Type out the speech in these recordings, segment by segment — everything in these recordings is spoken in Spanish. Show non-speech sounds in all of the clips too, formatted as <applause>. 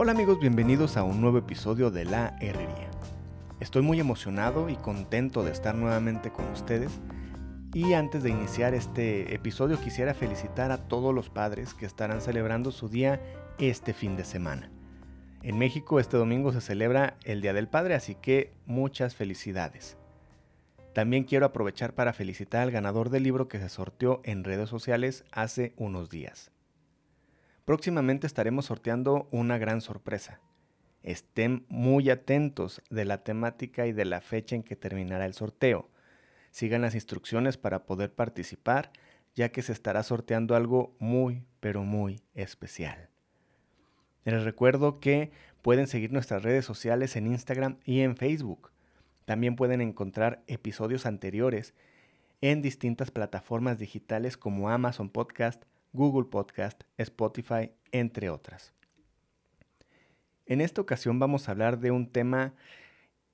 Hola amigos, bienvenidos a un nuevo episodio de La Herrería. Estoy muy emocionado y contento de estar nuevamente con ustedes y antes de iniciar este episodio quisiera felicitar a todos los padres que estarán celebrando su día este fin de semana. En México este domingo se celebra el Día del Padre, así que muchas felicidades. También quiero aprovechar para felicitar al ganador del libro que se sorteó en redes sociales hace unos días. Próximamente estaremos sorteando una gran sorpresa. Estén muy atentos de la temática y de la fecha en que terminará el sorteo. Sigan las instrucciones para poder participar, ya que se estará sorteando algo muy, pero muy especial. Les recuerdo que pueden seguir nuestras redes sociales en Instagram y en Facebook. También pueden encontrar episodios anteriores en distintas plataformas digitales como Amazon Podcast, Google Podcast, Spotify, entre otras. En esta ocasión vamos a hablar de un tema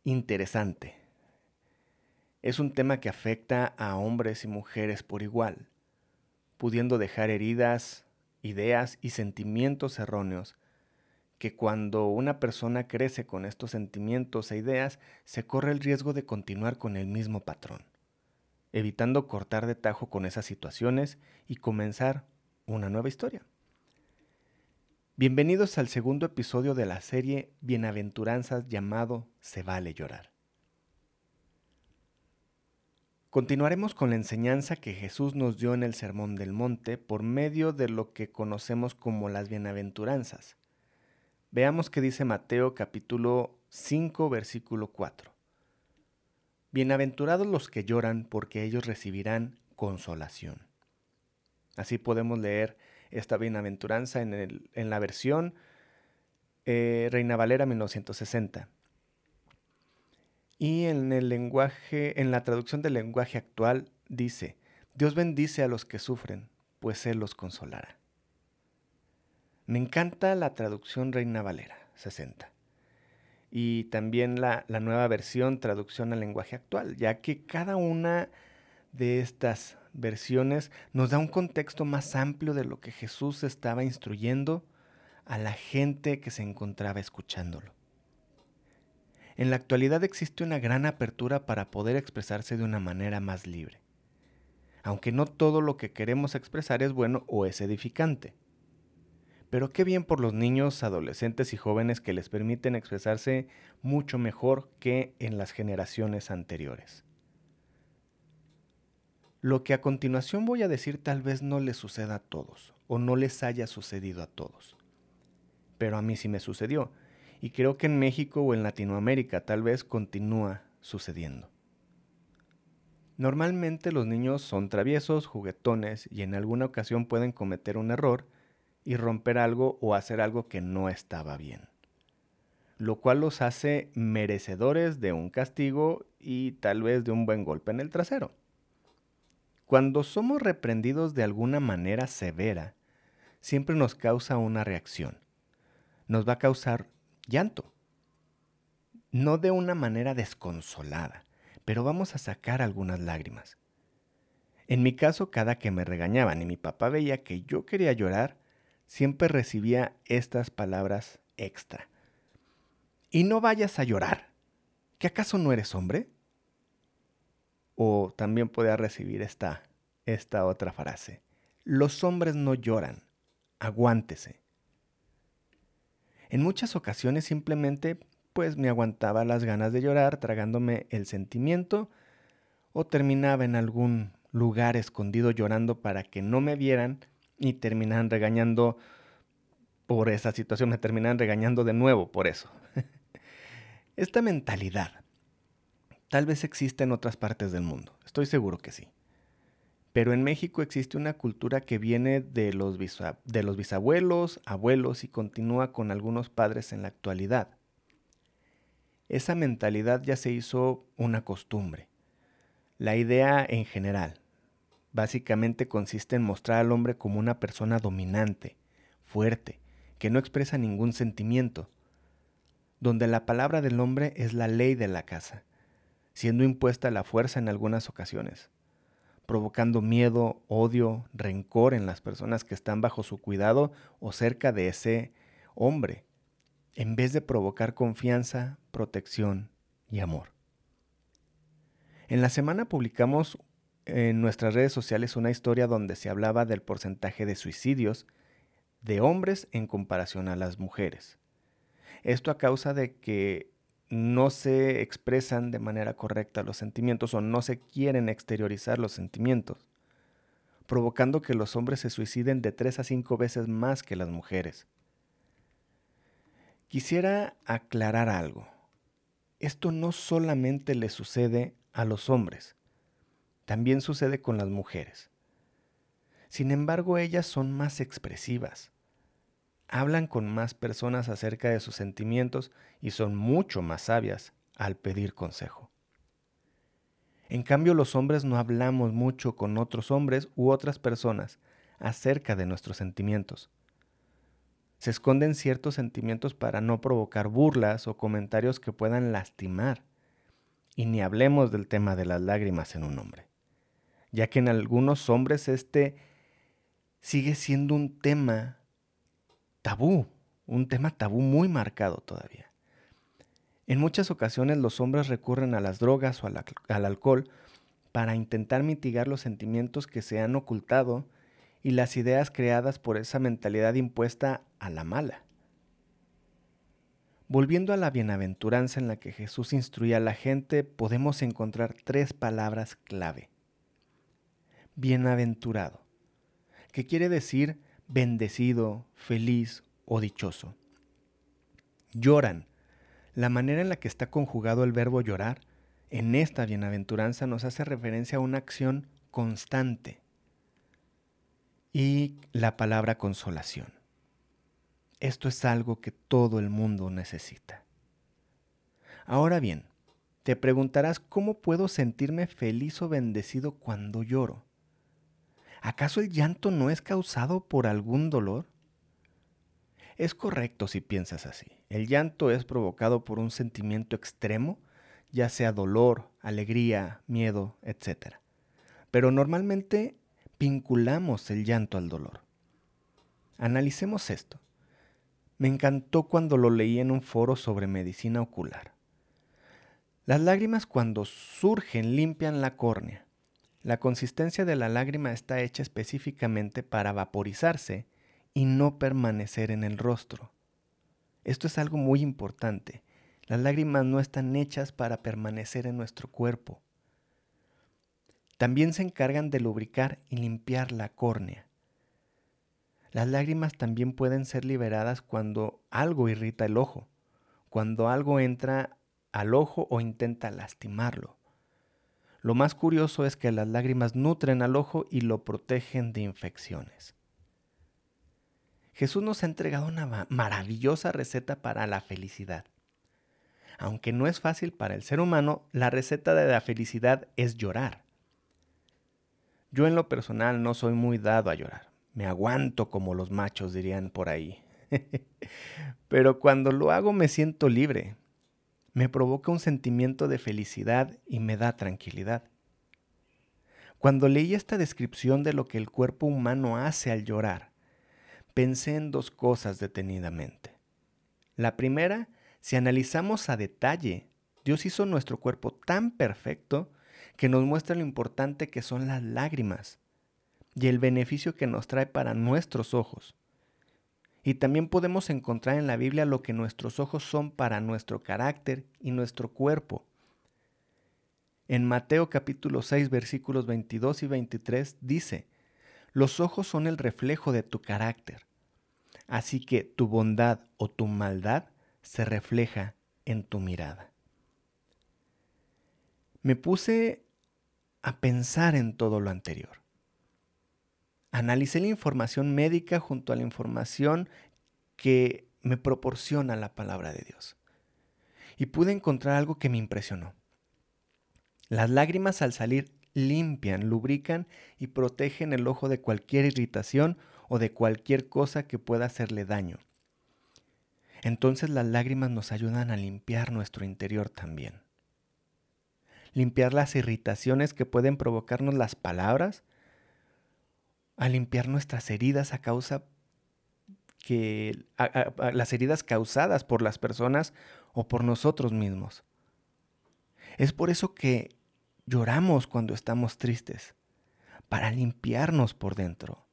interesante. Es un tema que afecta a hombres y mujeres por igual, pudiendo dejar heridas, ideas y sentimientos erróneos que cuando una persona crece con estos sentimientos e ideas se corre el riesgo de continuar con el mismo patrón, evitando cortar de tajo con esas situaciones y comenzar una nueva historia. Bienvenidos al segundo episodio de la serie Bienaventuranzas llamado Se vale llorar. Continuaremos con la enseñanza que Jesús nos dio en el Sermón del Monte por medio de lo que conocemos como las bienaventuranzas. Veamos qué dice Mateo capítulo 5 versículo 4. Bienaventurados los que lloran porque ellos recibirán consolación. Así podemos leer esta bienaventuranza en, la versión eh, Reina Valera 1960. Y en el lenguaje, en la traducción del lenguaje actual dice, Dios bendice a los que sufren, pues Él los consolará. Me encanta la traducción Reina Valera 60 y también la, la, nueva versión traducción al lenguaje actual, ya que cada una de estas versiones nos da un contexto más amplio de lo que Jesús estaba instruyendo a la gente que se encontraba escuchándolo. En la actualidad existe una gran apertura para poder expresarse de una manera más libre, aunque no todo lo que queremos expresar es bueno o es edificante. Pero qué bien por los niños, adolescentes y jóvenes que les permiten expresarse mucho mejor que en las generaciones anteriores. Lo que a continuación voy a decir tal vez no les suceda a todos o no les haya sucedido a todos. Pero a mí sí me sucedió y creo que en México o en Latinoamérica tal vez continúa sucediendo. Normalmente los niños son traviesos, juguetones y en alguna ocasión pueden cometer un error y romper algo o hacer algo que no estaba bien, lo cual los hace merecedores de un castigo y tal vez de un buen golpe en el trasero. Cuando somos reprendidos de alguna manera severa, siempre nos causa una reacción. Nos va a causar llanto. No de una manera desconsolada, pero vamos a sacar algunas lágrimas. En mi caso, cada que me regañaban y mi papá veía que yo quería llorar, siempre recibía estas palabras extra. Y no vayas a llorar. ¿Que acaso no eres hombre? O también podía recibir esta, esta otra frase. Los hombres no lloran, aguántese. En muchas ocasiones simplemente pues me aguantaba las ganas de llorar tragándome el sentimiento o terminaba en algún lugar escondido llorando para que no me vieran y terminaban regañando por esa situación, me terminan regañando de nuevo por eso. <laughs> Esta mentalidad Tal vez exista en otras partes del mundo, estoy seguro que sí. Pero en México existe una cultura que viene de los, de los bisabuelos, abuelos y continúa con algunos padres en la actualidad. Esa mentalidad ya se hizo una costumbre. La idea en general básicamente consiste en mostrar al hombre como una persona dominante, fuerte, que no expresa ningún sentimiento, donde la palabra del hombre es la ley de la casa siendo impuesta la fuerza en algunas ocasiones, provocando miedo, odio, rencor en las personas que están bajo su cuidado o cerca de ese hombre, en vez de provocar confianza, protección y amor. En la semana publicamos en nuestras redes sociales una historia donde se hablaba del porcentaje de suicidios de hombres en comparación a las mujeres. Esto a causa de que no se expresan de manera correcta los sentimientos o no se quieren exteriorizar los sentimientos, provocando que los hombres se suiciden de 3 a 5 veces más que las mujeres. Quisiera aclarar algo. Esto no solamente le sucede a los hombres, también sucede con las mujeres. Sin embargo, ellas son más expresivas, hablan con más personas acerca de sus sentimientos y son mucho más sabias al pedir consejo. En cambio, los hombres no hablamos mucho con otros hombres u otras personas acerca de nuestros sentimientos. Se esconden ciertos sentimientos para no provocar burlas o comentarios que puedan lastimar. Y ni hablemos del tema de las lágrimas en un hombre, ya que en algunos hombres este sigue siendo un tema tabú, un tema tabú muy marcado todavía. En muchas ocasiones los hombres recurren a las drogas o al, alcohol para intentar mitigar los sentimientos que se han ocultado y las ideas creadas por esa mentalidad impuesta a la mala. Volviendo a la bienaventuranza en la que Jesús instruía a la gente, podemos encontrar tres palabras clave. Bienaventurado, que quiere decir bendecido, feliz o dichoso. Lloran. La manera en la que está conjugado el verbo llorar en esta bienaventuranza nos hace referencia a una acción constante y la palabra consolación. Esto es algo que todo el mundo necesita. Ahora bien, te preguntarás cómo puedo sentirme feliz o bendecido cuando lloro. ¿Acaso el llanto no es causado por algún dolor? Es correcto si piensas así. El llanto es provocado por un sentimiento extremo, ya sea dolor, alegría, miedo, etc. Pero normalmente vinculamos el llanto al dolor. Analicemos esto. Me encantó cuando lo leí en un foro sobre medicina ocular. Las lágrimas cuando surgen limpian la córnea la consistencia de la lágrima está hecha específicamente para vaporizarse y no permanecer en el rostro. Esto es algo muy importante. Las lágrimas no están hechas para permanecer en nuestro cuerpo. También se encargan de lubricar y limpiar la córnea. Las lágrimas también pueden ser liberadas cuando algo irrita el ojo, cuando algo entra al ojo o intenta lastimarlo. Lo más curioso es que las lágrimas nutren al ojo y lo protegen de infecciones. Jesús nos ha entregado una maravillosa receta para la felicidad. Aunque no es fácil para el ser humano, la receta de la felicidad es llorar. Yo en lo personal no soy muy dado a llorar. Me aguanto como los machos dirían por ahí. <laughs> Pero cuando lo hago me siento libre, me provoca un sentimiento de felicidad y me da tranquilidad. Cuando leí esta descripción de lo que el cuerpo humano hace al llorar, pensé en dos cosas detenidamente. La primera, si analizamos a detalle, Dios hizo nuestro cuerpo tan perfecto que nos muestra lo importante que son las lágrimas y el beneficio que nos trae para nuestros ojos. Y también podemos encontrar en la Biblia lo que nuestros ojos son para nuestro carácter y nuestro cuerpo. En Mateo capítulo 6 versículos 22 y 23 dice, los ojos son el reflejo de tu carácter, así que tu bondad o tu maldad se refleja en tu mirada. Me puse a pensar en todo lo anterior. Analicé la información médica junto a la información que me proporciona la palabra de Dios. Y pude encontrar algo que me impresionó. Las lágrimas al salir limpian, lubrican y protegen el ojo de cualquier irritación o de cualquier cosa que pueda hacerle daño. Entonces las lágrimas nos ayudan a limpiar nuestro interior también. Limpiar las irritaciones que pueden provocarnos las palabras, a limpiar nuestras heridas a causa que las heridas causadas por las personas o por nosotros mismos. Es por eso que lloramos cuando estamos tristes, para limpiarnos por dentro,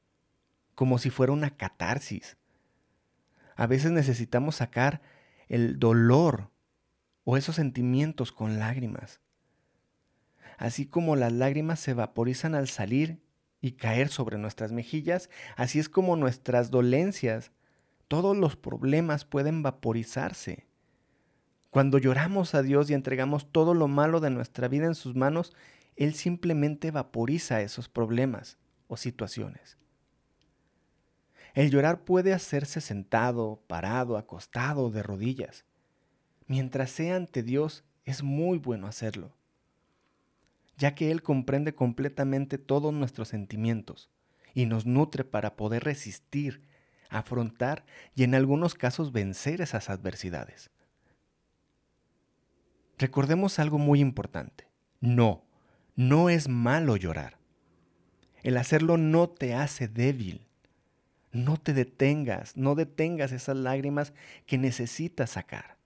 como si fuera una catarsis. A veces necesitamos sacar el dolor o esos sentimientos con lágrimas. Así como las lágrimas se vaporizan al salir y caer sobre nuestras mejillas, así es como nuestras dolencias, todos los problemas pueden vaporizarse. Cuando lloramos a Dios y entregamos todo lo malo de nuestra vida en sus manos, Él simplemente vaporiza esos problemas o situaciones. El llorar puede hacerse sentado, parado, acostado, de rodillas. Mientras sea ante Dios, es muy bueno hacerlo ya que Él comprende completamente todos nuestros sentimientos y nos nutre para poder resistir, afrontar y en algunos casos vencer esas adversidades. Recordemos algo muy importante. No, no es malo llorar. El hacerlo no te hace débil. No te detengas, no detengas esas lágrimas que necesitas sacar.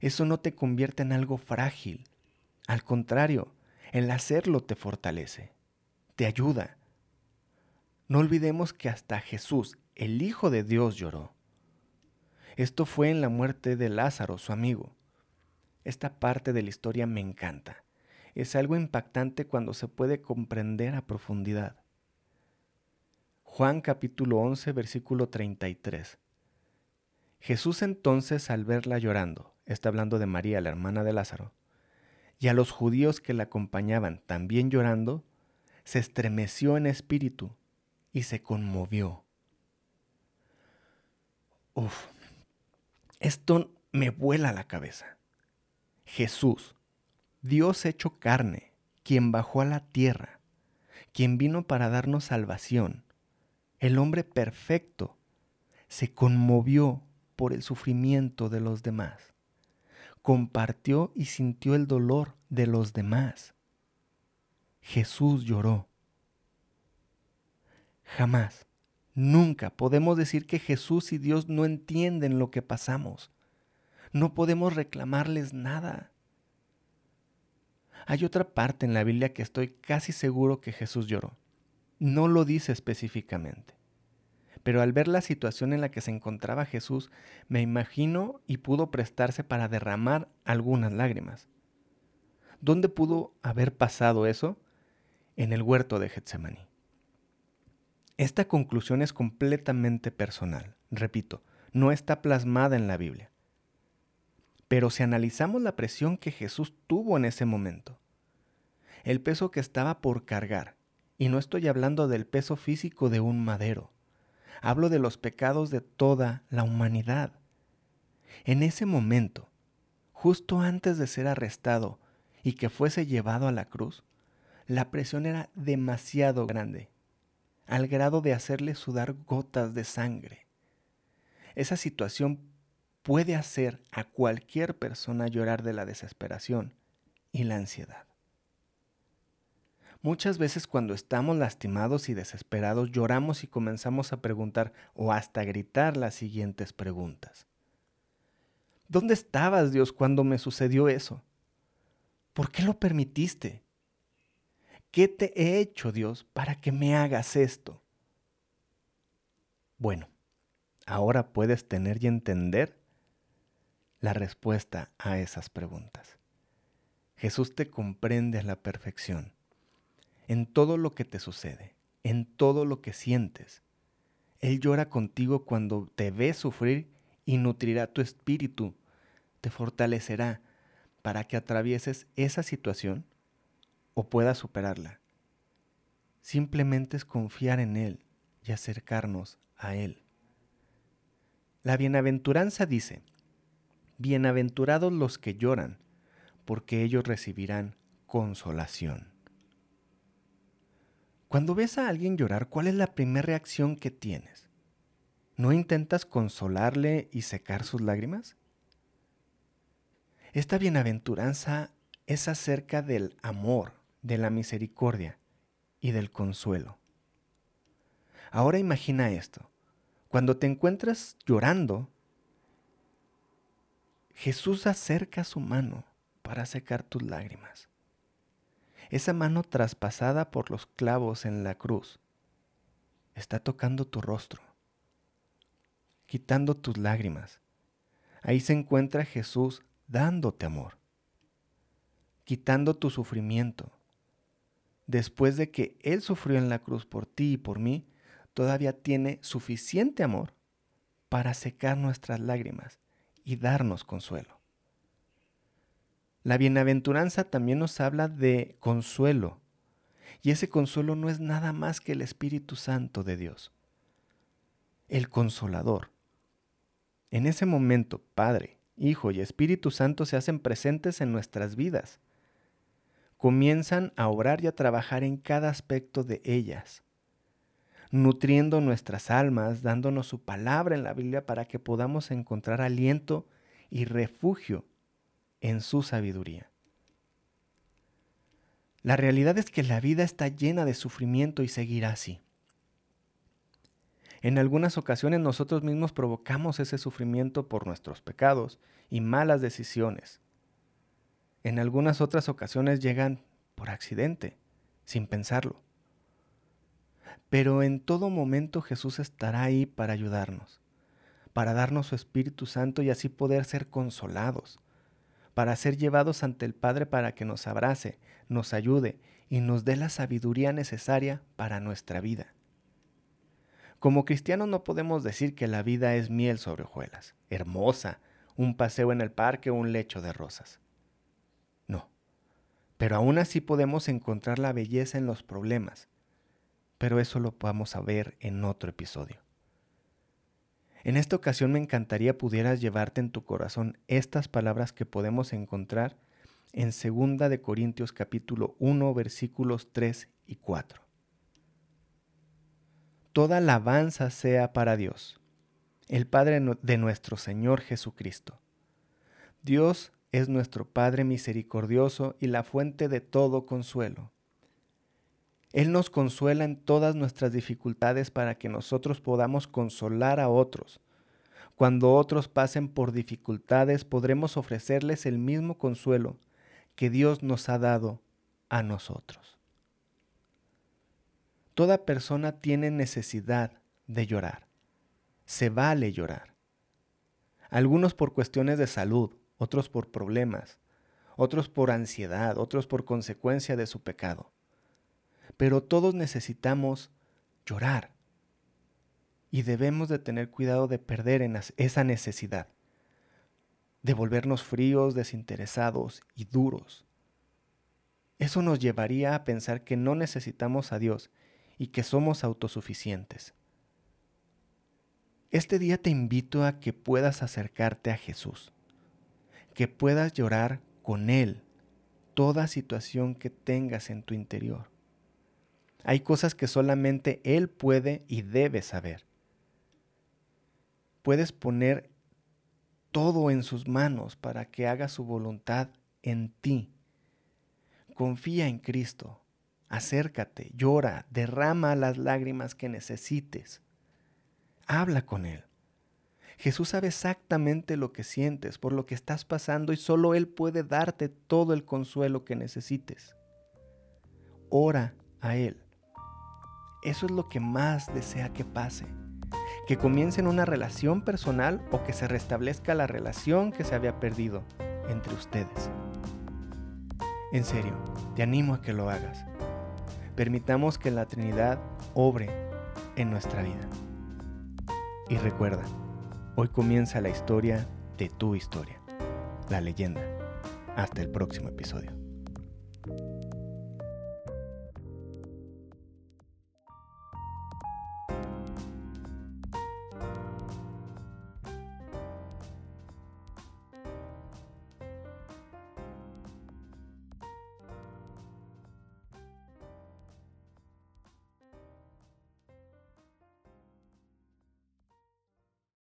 Eso no te convierte en algo frágil. Al contrario, el hacerlo te fortalece, te ayuda. No olvidemos que hasta Jesús, el Hijo de Dios, lloró. Esto fue en la muerte de Lázaro, su amigo. Esta parte de la historia me encanta. Es algo impactante cuando se puede comprender a profundidad. Juan capítulo 11, versículo 33. Jesús entonces al verla llorando, está hablando de María, la hermana de Lázaro, y a los judíos que la acompañaban también llorando, se estremeció en espíritu y se conmovió. Uf, esto me vuela la cabeza. Jesús, Dios hecho carne, quien bajó a la tierra, quien vino para darnos salvación, el hombre perfecto, se conmovió por el sufrimiento de los demás compartió y sintió el dolor de los demás. Jesús lloró. Jamás, nunca podemos decir que Jesús y Dios no entienden lo que pasamos. No podemos reclamarles nada. Hay otra parte en la Biblia que estoy casi seguro que Jesús lloró. No lo dice específicamente pero al ver la situación en la que se encontraba Jesús, me imagino y pudo prestarse para derramar algunas lágrimas. ¿Dónde pudo haber pasado eso? En el huerto de Getsemaní. Esta conclusión es completamente personal, repito, no está plasmada en la Biblia. Pero si analizamos la presión que Jesús tuvo en ese momento, el peso que estaba por cargar, y no estoy hablando del peso físico de un madero, hablo de los pecados de toda la humanidad. En ese momento, justo antes de ser arrestado y que fuese llevado a la cruz, la presión era demasiado grande, al grado de hacerle sudar gotas de sangre. Esa situación puede hacer a cualquier persona llorar de la desesperación y la ansiedad. Muchas veces cuando estamos lastimados y desesperados lloramos y comenzamos a preguntar o hasta gritar las siguientes preguntas. ¿Dónde estabas, Dios, cuando me sucedió eso? ¿Por qué lo permitiste? ¿Qué te he hecho, Dios, para que me hagas esto? Bueno, ahora puedes tener y entender la respuesta a esas preguntas. Jesús te comprende a la perfección en todo lo que te sucede, en todo lo que sientes. Él llora contigo cuando te ve sufrir y nutrirá tu espíritu, te fortalecerá para que atravieses esa situación o puedas superarla. Simplemente es confiar en Él y acercarnos a Él. La bienaventuranza dice, Bienaventurados los que lloran, porque ellos recibirán consolación. Cuando ves a alguien llorar, ¿cuál es la primera reacción que tienes? ¿No intentas consolarle y secar sus lágrimas? Esta bienaventuranza es acerca del amor, de la misericordia y del consuelo. Ahora imagina esto. Cuando te encuentras llorando, Jesús acerca su mano para secar tus lágrimas. Esa mano traspasada por los clavos en la cruz está tocando tu rostro, quitando tus lágrimas. Ahí se encuentra Jesús dándote amor, quitando tu sufrimiento. Después de que Él sufrió en la cruz por ti y por mí, todavía tiene suficiente amor para secar nuestras lágrimas y darnos consuelo. La bienaventuranza también nos habla de consuelo, y ese consuelo no es nada más que el Espíritu Santo de Dios, el consolador. En ese momento, Padre, Hijo y Espíritu Santo se hacen presentes en nuestras vidas. Comienzan a obrar y a trabajar en cada aspecto de ellas nutriendo nuestras almas, dándonos su palabra en la Biblia para que podamos encontrar aliento y refugio en su sabiduría. La realidad es que la vida está llena de sufrimiento y seguirá así. En algunas ocasiones nosotros mismos provocamos ese sufrimiento por nuestros pecados y malas decisiones. En algunas otras ocasiones llegan por accidente, sin pensarlo. Pero en todo momento Jesús estará ahí para ayudarnos, para darnos su Espíritu Santo y así poder ser consolados, para ser llevados ante el Padre para que nos abrace, nos ayude y nos dé la sabiduría necesaria para nuestra vida. Como cristianos no podemos decir que la vida es miel sobre hojuelas, hermosa, un paseo en el parque o un lecho de rosas. No, pero aún así podemos encontrar la belleza en los problemas, pero eso lo vamos a ver en otro episodio. En esta ocasión me encantaría pudieras llevarte en tu corazón estas palabras que podemos encontrar en 2 de Corintios capítulo 1 versículos 3 y 4. Toda alabanza sea para Dios, el Padre de nuestro Señor Jesucristo. Dios es nuestro Padre misericordioso y la fuente de todo consuelo él nos consuela en todas nuestras dificultades para que nosotros podamos consolar a otros. Cuando otros pasen por dificultades podremos ofrecerles el mismo consuelo que Dios nos ha dado a nosotros. Toda persona tiene necesidad de llorar. Se vale llorar. Algunos por cuestiones de salud, otros por problemas, otros por ansiedad, otros por consecuencia de su pecado pero todos necesitamos llorar y debemos de tener cuidado de perder en esa necesidad, de volvernos fríos, desinteresados y duros. Eso nos llevaría a pensar que no necesitamos a Dios y que somos autosuficientes. Este día te invito a que puedas acercarte a Jesús, que puedas llorar con Él toda situación que tengas en tu interior hay cosas que solamente Él puede y debe saber. Puedes poner todo en sus manos para que haga su voluntad en ti. Confía en Cristo. Acércate, llora, derrama las lágrimas que necesites. Habla con Él. Jesús sabe exactamente lo que sientes, por lo que estás pasando y solo Él puede darte todo el consuelo que necesites. Ora a Él. Eso es lo que más desea que pase. Que comiencen una relación personal o que se restablezca la relación que se había perdido entre ustedes. En serio, te animo a que lo hagas. Permitamos que la Trinidad obre en nuestra vida. Y recuerda, hoy comienza la historia de tu historia, la leyenda. Hasta el próximo episodio.